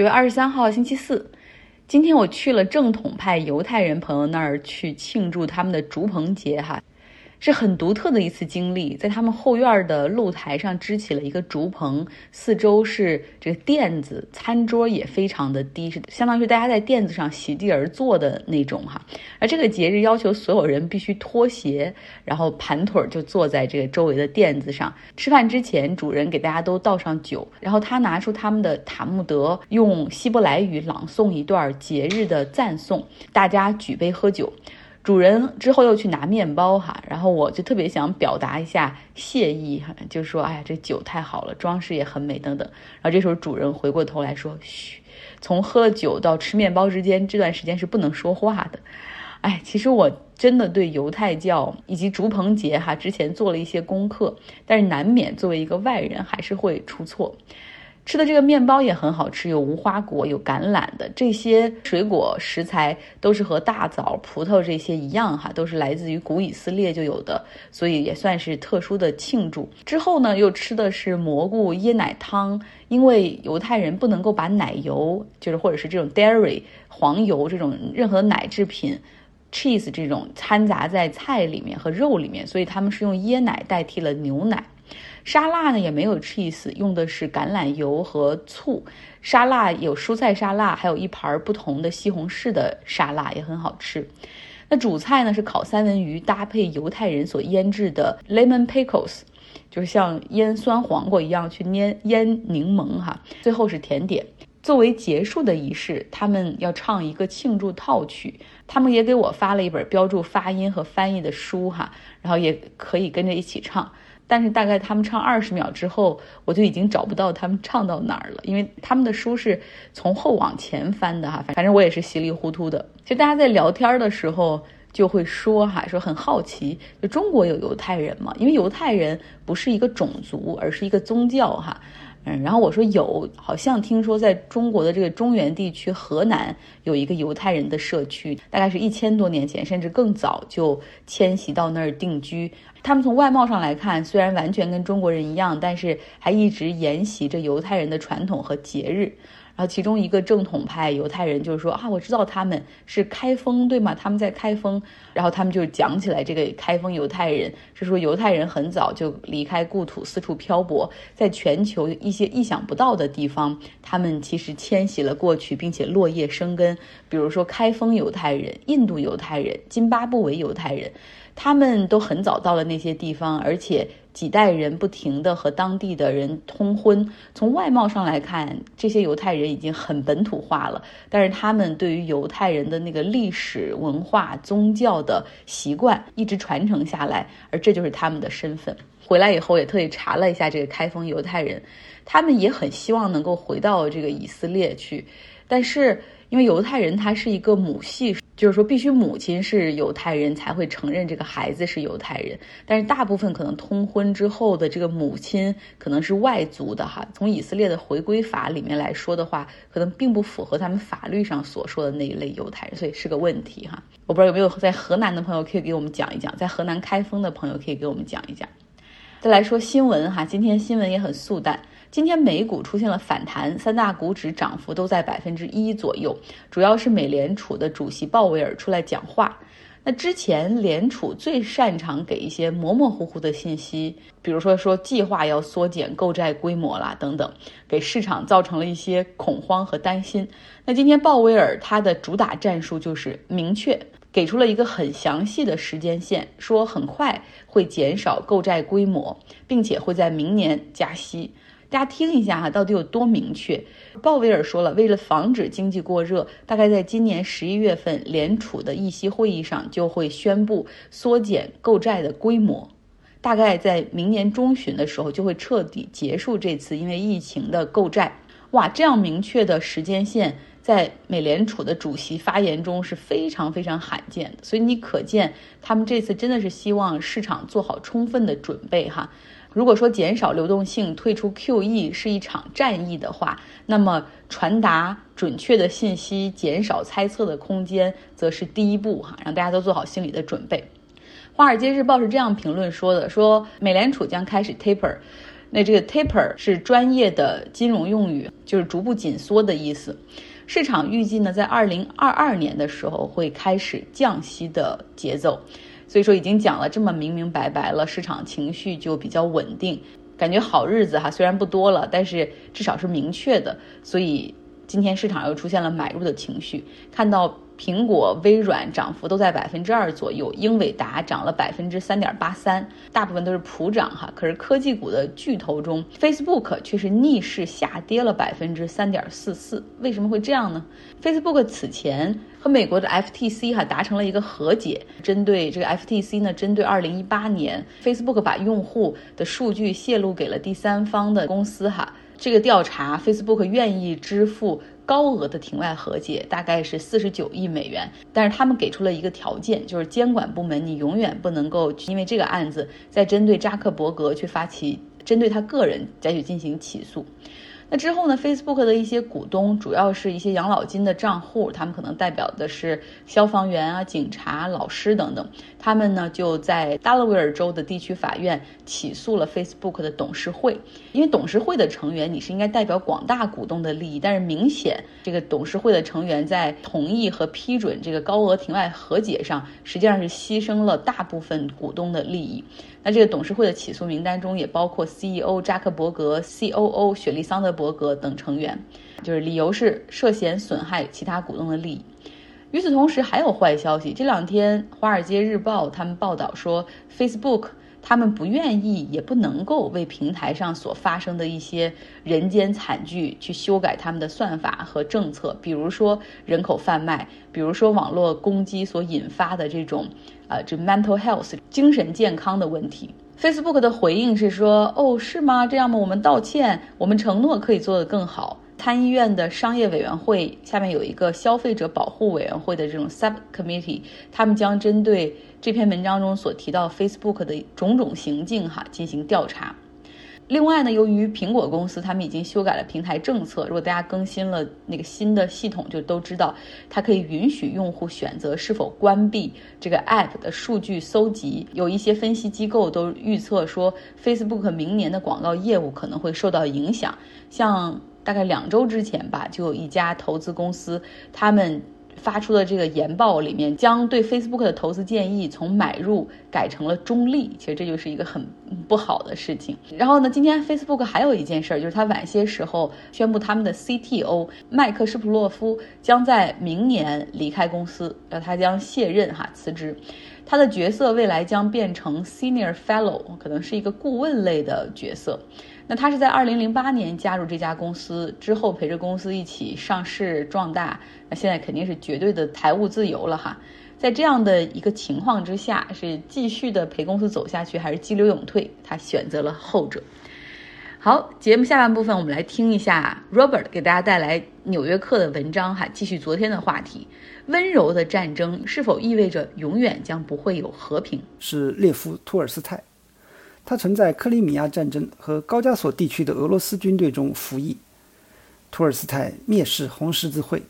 九月二十三号星期四，今天我去了正统派犹太人朋友那儿去庆祝他们的竹棚节哈。是很独特的一次经历，在他们后院的露台上支起了一个竹棚，四周是这个垫子，餐桌也非常的低，是相当于大家在垫子上席地而坐的那种哈。而这个节日要求所有人必须脱鞋，然后盘腿就坐在这个周围的垫子上。吃饭之前，主人给大家都倒上酒，然后他拿出他们的塔木德，用希伯来语朗诵一段节日的赞颂，大家举杯喝酒。主人之后又去拿面包哈，然后我就特别想表达一下谢意哈，就说哎呀这酒太好了，装饰也很美等等。然后这时候主人回过头来说，嘘，从喝了酒到吃面包之间这段时间是不能说话的。哎，其实我真的对犹太教以及竹棚节哈之前做了一些功课，但是难免作为一个外人还是会出错。吃的这个面包也很好吃，有无花果，有橄榄的这些水果食材都是和大枣、葡萄这些一样哈，都是来自于古以色列就有的，所以也算是特殊的庆祝。之后呢，又吃的是蘑菇椰奶汤，因为犹太人不能够把奶油，就是或者是这种 dairy 黄油这种任何奶制品，cheese 这种掺杂在菜里面和肉里面，所以他们是用椰奶代替了牛奶。沙拉呢也没有 cheese，用的是橄榄油和醋。沙拉有蔬菜沙拉，还有一盘不同的西红柿的沙拉也很好吃。那主菜呢是烤三文鱼，搭配犹太人所腌制的 lemon pickles，就是像腌酸黄瓜一样去腌腌柠檬哈。最后是甜点，作为结束的仪式，他们要唱一个庆祝套曲。他们也给我发了一本标注发音和翻译的书哈，然后也可以跟着一起唱。但是大概他们唱二十秒之后，我就已经找不到他们唱到哪儿了，因为他们的书是从后往前翻的哈。反正我也是稀里糊涂的。就大家在聊天的时候就会说哈，说很好奇，就中国有犹太人吗？因为犹太人不是一个种族，而是一个宗教哈。嗯，然后我说有，好像听说在中国的这个中原地区，河南有一个犹太人的社区，大概是一千多年前，甚至更早就迁徙到那儿定居。他们从外貌上来看，虽然完全跟中国人一样，但是还一直沿袭着犹太人的传统和节日。然后其中一个正统派犹太人就是说啊，我知道他们是开封，对吗？他们在开封。然后他们就讲起来这个开封犹太人，是说犹太人很早就离开故土，四处漂泊，在全球一些意想不到的地方，他们其实迁徙了过去，并且落叶生根。比如说开封犹太人、印度犹太人、津巴布韦犹太人。他们都很早到了那些地方，而且几代人不停地和当地的人通婚。从外貌上来看，这些犹太人已经很本土化了，但是他们对于犹太人的那个历史文化、宗教的习惯一直传承下来，而这就是他们的身份。回来以后也特意查了一下这个开封犹太人，他们也很希望能够回到这个以色列去，但是。因为犹太人他是一个母系，就是说必须母亲是犹太人才会承认这个孩子是犹太人。但是大部分可能通婚之后的这个母亲可能是外族的哈。从以色列的回归法里面来说的话，可能并不符合他们法律上所说的那一类犹太人，所以是个问题哈。我不知道有没有在河南的朋友可以给我们讲一讲，在河南开封的朋友可以给我们讲一讲。再来说新闻哈，今天新闻也很素淡。今天美股出现了反弹，三大股指涨幅都在百分之一左右，主要是美联储的主席鲍威尔出来讲话。那之前联储最擅长给一些模模糊糊的信息，比如说说计划要缩减购债规模啦等等，给市场造成了一些恐慌和担心。那今天鲍威尔他的主打战术就是明确给出了一个很详细的时间线，说很快会减少购债规模，并且会在明年加息。大家听一下哈，到底有多明确？鲍威尔说了，为了防止经济过热，大概在今年十一月份联储的议息会议上就会宣布缩减购债的规模，大概在明年中旬的时候就会彻底结束这次因为疫情的购债。哇，这样明确的时间线，在美联储的主席发言中是非常非常罕见的，所以你可见他们这次真的是希望市场做好充分的准备哈。如果说减少流动性、退出 QE 是一场战役的话，那么传达准确的信息、减少猜测的空间，则是第一步哈，让大家都做好心理的准备。华尔街日报是这样评论说的：说美联储将开始 taper，那这个 taper 是专业的金融用语，就是逐步紧缩的意思。市场预计呢，在二零二二年的时候会开始降息的节奏。所以说已经讲了这么明明白白了，市场情绪就比较稳定，感觉好日子哈，虽然不多了，但是至少是明确的。所以今天市场又出现了买入的情绪，看到。苹果、微软涨幅都在百分之二左右，英伟达涨了百分之三点八三，大部分都是普涨哈。可是科技股的巨头中，Facebook 却是逆势下跌了百分之三点四四。为什么会这样呢？Facebook 此前和美国的 FTC 哈达成了一个和解，针对这个 FTC 呢，针对二零一八年 Facebook 把用户的数据泄露给了第三方的公司哈，这个调查 Facebook 愿意支付。高额的庭外和解大概是四十九亿美元，但是他们给出了一个条件，就是监管部门你永远不能够因为这个案子再针对扎克伯格去发起针对他个人再去进行起诉。那之后呢？Facebook 的一些股东，主要是一些养老金的账户，他们可能代表的是消防员啊、警察、老师等等。他们呢就在达拉维尔州的地区法院起诉了 Facebook 的董事会，因为董事会的成员你是应该代表广大股东的利益，但是明显这个董事会的成员在同意和批准这个高额庭外和解上，实际上是牺牲了大部分股东的利益。那这个董事会的起诉名单中也包括 CEO 扎克伯格、COO 雪莉桑德伯伯格等成员，就是理由是涉嫌损害其他股东的利益。与此同时，还有坏消息。这两天，《华尔街日报》他们报道说，Facebook 他们不愿意也不能够为平台上所发生的一些人间惨剧去修改他们的算法和政策，比如说人口贩卖，比如说网络攻击所引发的这种。啊，这 mental health 精神健康的问题，Facebook 的回应是说，哦，是吗？这样吗？我们道歉，我们承诺可以做得更好。参议院的商业委员会下面有一个消费者保护委员会的这种 subcommittee，他们将针对这篇文章中所提到 Facebook 的种种行径哈进行调查。另外呢，由于苹果公司他们已经修改了平台政策，如果大家更新了那个新的系统，就都知道它可以允许用户选择是否关闭这个 app 的数据搜集。有一些分析机构都预测说，Facebook 明年的广告业务可能会受到影响。像大概两周之前吧，就有一家投资公司，他们。发出的这个研报里面，将对 Facebook 的投资建议从买入改成了中立，其实这就是一个很不好的事情。然后呢，今天 Facebook 还有一件事儿，就是他晚些时候宣布他们的 CTO 麦克施普洛夫将在明年离开公司，呃，他将卸任哈辞职，他的角色未来将变成 Senior Fellow，可能是一个顾问类的角色。那他是在二零零八年加入这家公司之后，陪着公司一起上市壮大。那现在肯定是绝对的财务自由了哈。在这样的一个情况之下，是继续的陪公司走下去，还是激流勇退？他选择了后者。好，节目下半部分我们来听一下 Robert 给大家带来《纽约客》的文章哈，继续昨天的话题：温柔的战争是否意味着永远将不会有和平？是列夫·托尔斯泰。他曾在克里米亚战争和高加索地区的俄罗斯军队中服役。托尔斯泰蔑视红十字会，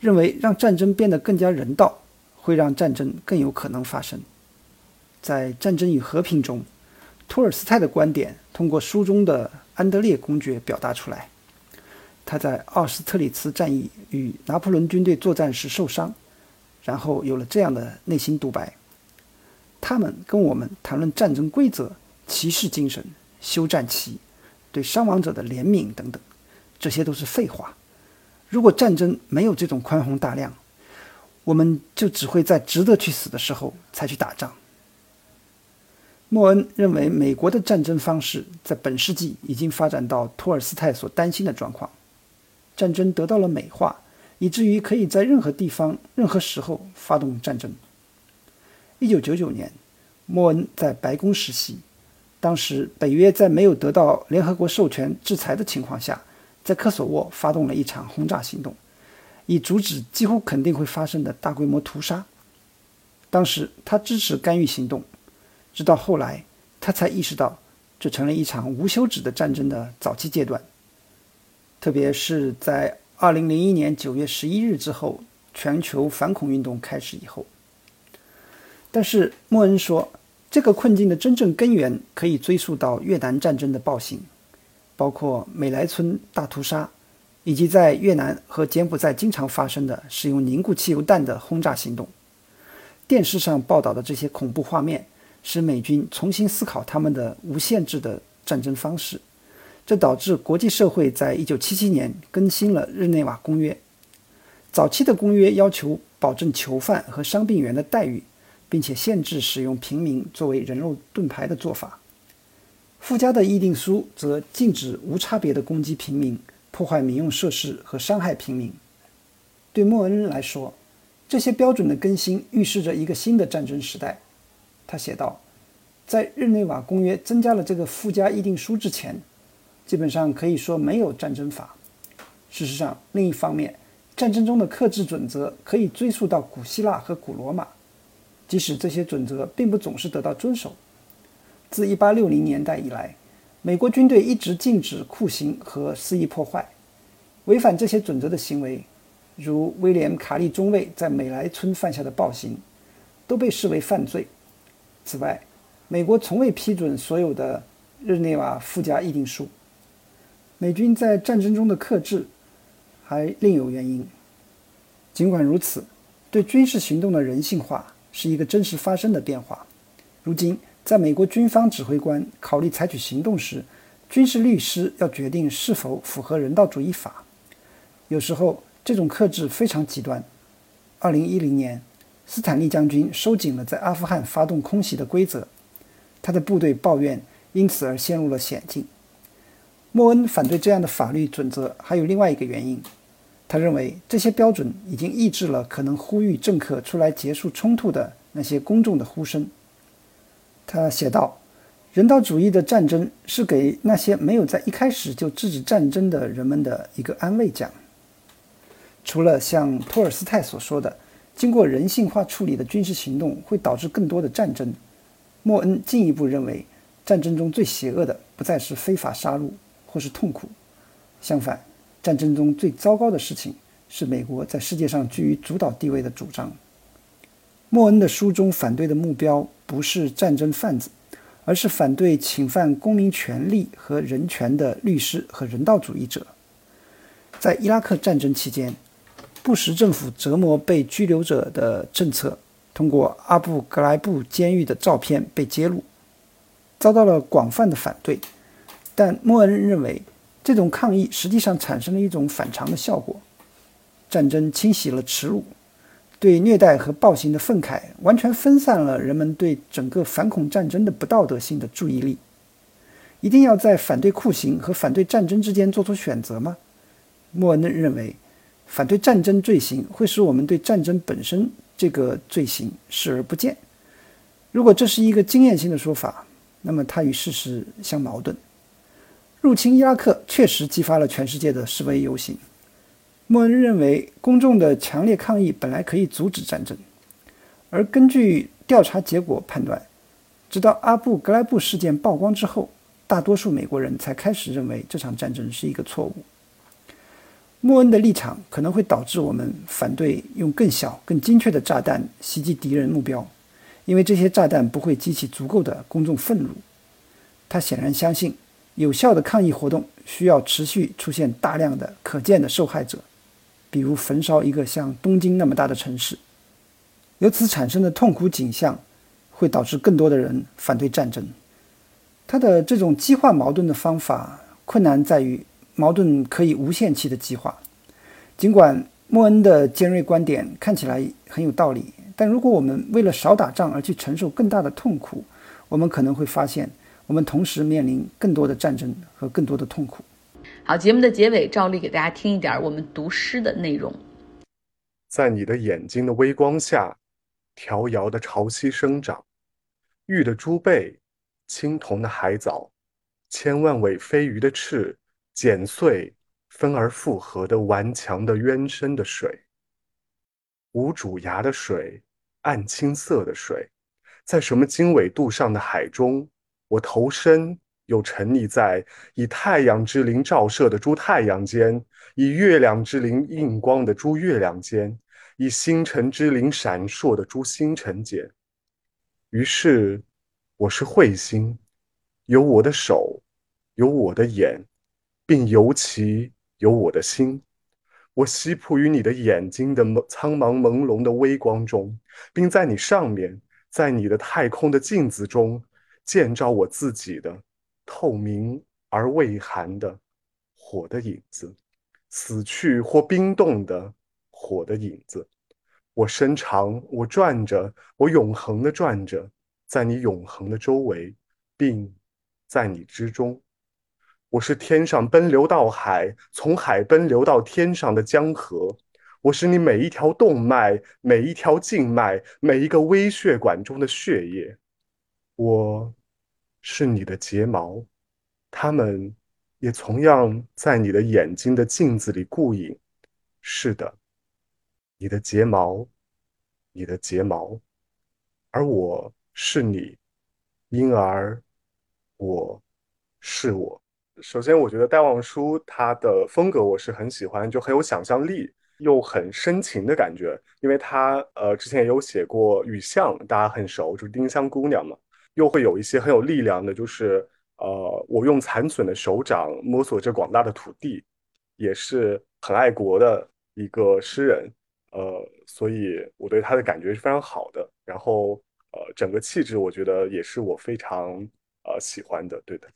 认为让战争变得更加人道，会让战争更有可能发生。在《战争与和平》中，托尔斯泰的观点通过书中的安德烈公爵表达出来。他在奥斯特里茨战役与拿破仑军队作战时受伤，然后有了这样的内心独白：他们跟我们谈论战争规则。骑士精神、休战期、对伤亡者的怜悯等等，这些都是废话。如果战争没有这种宽宏大量，我们就只会在值得去死的时候才去打仗。莫恩认为，美国的战争方式在本世纪已经发展到托尔斯泰所担心的状况：战争得到了美化，以至于可以在任何地方、任何时候发动战争。一九九九年，莫恩在白宫实习。当时，北约在没有得到联合国授权制裁的情况下，在科索沃发动了一场轰炸行动，以阻止几乎肯定会发生的大规模屠杀。当时他支持干预行动，直到后来他才意识到，这成了一场无休止的战争的早期阶段。特别是在2001年9月11日之后，全球反恐运动开始以后。但是莫恩说。这个困境的真正根源可以追溯到越南战争的暴行，包括美莱村大屠杀，以及在越南和柬埔寨经常发生的使用凝固汽油弹的轰炸行动。电视上报道的这些恐怖画面，使美军重新思考他们的无限制的战争方式，这导致国际社会在一九七七年更新了日内瓦公约。早期的公约要求保证囚犯和伤病员的待遇。并且限制使用平民作为人肉盾牌的做法。附加的议定书则禁止无差别的攻击平民、破坏民用设施和伤害平民。对莫恩来说，这些标准的更新预示着一个新的战争时代。他写道：“在日内瓦公约增加了这个附加议定书之前，基本上可以说没有战争法。事实上，另一方面，战争中的克制准则可以追溯到古希腊和古罗马。”即使这些准则并不总是得到遵守，自1860年代以来，美国军队一直禁止酷刑和肆意破坏。违反这些准则的行为，如威廉·卡利中尉在美莱村犯下的暴行，都被视为犯罪。此外，美国从未批准所有的日内瓦附加议定书。美军在战争中的克制还另有原因。尽管如此，对军事行动的人性化。是一个真实发生的变化。如今，在美国军方指挥官考虑采取行动时，军事律师要决定是否符合人道主义法。有时候，这种克制非常极端。二零一零年，斯坦利将军收紧了在阿富汗发动空袭的规则，他的部队抱怨因此而陷入了险境。莫恩反对这样的法律准则，还有另外一个原因。他认为这些标准已经抑制了可能呼吁政客出来结束冲突的那些公众的呼声。他写道：“人道主义的战争是给那些没有在一开始就制止战争的人们的一个安慰奖。”除了像托尔斯泰所说的，经过人性化处理的军事行动会导致更多的战争，莫恩进一步认为，战争中最邪恶的不再是非法杀戮或是痛苦，相反。战争中最糟糕的事情是美国在世界上居于主导地位的主张。莫恩的书中反对的目标不是战争贩子，而是反对侵犯公民权利和人权的律师和人道主义者。在伊拉克战争期间，布什政府折磨被拘留者的政策通过阿布格莱布监狱的照片被揭露，遭到了广泛的反对。但莫恩认为。这种抗议实际上产生了一种反常的效果：战争清洗了耻辱，对虐待和暴行的愤慨完全分散了人们对整个反恐战争的不道德性的注意力。一定要在反对酷刑和反对战争之间做出选择吗？莫恩认为，反对战争罪行会使我们对战争本身这个罪行视而不见。如果这是一个经验性的说法，那么它与事实相矛盾。入侵伊拉克确实激发了全世界的示威游行。莫恩认为，公众的强烈抗议本来可以阻止战争，而根据调查结果判断，直到阿布格莱布事件曝光之后，大多数美国人才开始认为这场战争是一个错误。莫恩的立场可能会导致我们反对用更小、更精确的炸弹袭击敌人目标，因为这些炸弹不会激起足够的公众愤怒。他显然相信。有效的抗议活动需要持续出现大量的可见的受害者，比如焚烧一个像东京那么大的城市。由此产生的痛苦景象会导致更多的人反对战争。他的这种激化矛盾的方法困难在于矛盾可以无限期的激化。尽管莫恩的尖锐观点看起来很有道理，但如果我们为了少打仗而去承受更大的痛苦，我们可能会发现。我们同时面临更多的战争和更多的痛苦。好，节目的结尾，照例给大家听一点我们读诗的内容。在你的眼睛的微光下，迢遥的潮汐生长，玉的珠贝，青铜的海藻，千万尾飞鱼的翅，剪碎，分而复合的顽强的渊深的水，无主崖的水，暗青色的水，在什么经纬度上的海中。我投身又沉溺在以太阳之灵照射的诸太阳间，以月亮之灵映光的诸月亮间，以星辰之灵闪烁的诸星辰间。于是，我是彗星，有我的手，有我的眼，并尤其有我的心。我吸附于你的眼睛的苍茫朦胧的微光中，并在你上面，在你的太空的镜子中，见照我自己的透明而未寒的火的影子，死去或冰冻的火的影子。我伸长，我转着，我永恒的转着。在你永恒的周围，并在你之中，我是天上奔流到海，从海奔流到天上的江河。我是你每一条动脉、每一条静脉、每一个微血管中的血液。我是你的睫毛，它们也同样在你的眼睛的镜子里顾影。是的，你的睫毛，你的睫毛，而我。是你，因而我是我。首先，我觉得戴望舒他的风格我是很喜欢，就很有想象力，又很深情的感觉。因为他呃之前也有写过《雨巷》，大家很熟，就是丁香姑娘嘛。又会有一些很有力量的，就是呃我用残损的手掌摸索着广大的土地，也是很爱国的一个诗人。呃，所以我对他的感觉是非常好的。然后。呃，整个气质我觉得也是我非常呃喜欢的，对的。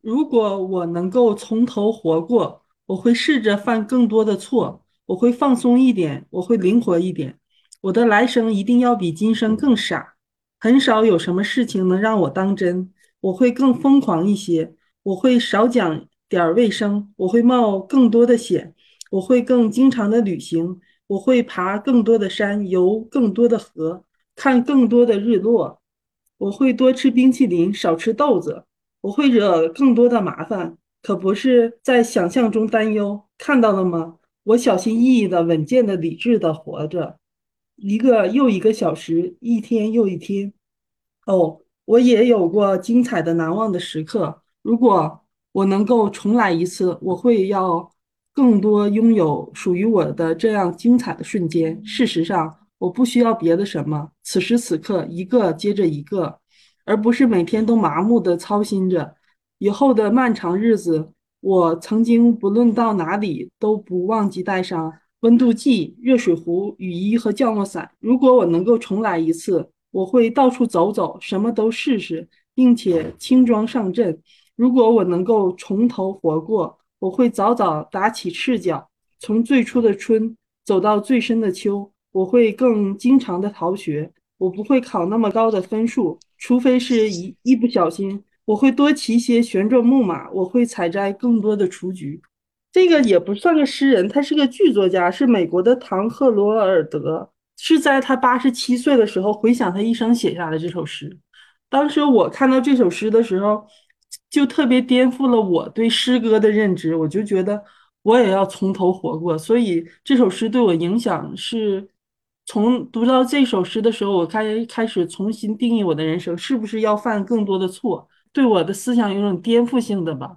如果我能够从头活过，我会试着犯更多的错，我会放松一点，我会灵活一点。我的来生一定要比今生更傻，很少有什么事情能让我当真。我会更疯狂一些，我会少讲点儿卫生，我会冒更多的险，我会更经常的旅行，我会爬更多的山，游更多的河。看更多的日落，我会多吃冰淇淋，少吃豆子。我会惹更多的麻烦，可不是在想象中担忧。看到了吗？我小心翼翼的、稳健的、理智的活着，一个又一个小时，一天又一天。哦，我也有过精彩的、难忘的时刻。如果我能够重来一次，我会要更多拥有属于我的这样精彩的瞬间。事实上。我不需要别的什么，此时此刻一个接着一个，而不是每天都麻木的操心着以后的漫长日子。我曾经不论到哪里都不忘记带上温度计、热水壶、雨衣和降落伞。如果我能够重来一次，我会到处走走，什么都试试，并且轻装上阵。如果我能够从头活过，我会早早打起赤脚，从最初的春走到最深的秋。我会更经常的逃学，我不会考那么高的分数，除非是一一不小心。我会多骑些旋转木马，我会采摘更多的雏菊。这个也不算个诗人，他是个剧作家，是美国的唐赫罗尔德，是在他八十七岁的时候回想他一生写下的这首诗。当时我看到这首诗的时候，就特别颠覆了我对诗歌的认知，我就觉得我也要从头活过，所以这首诗对我影响是。从读到这首诗的时候，我开开始重新定义我的人生，是不是要犯更多的错？对我的思想有种颠覆性的吧。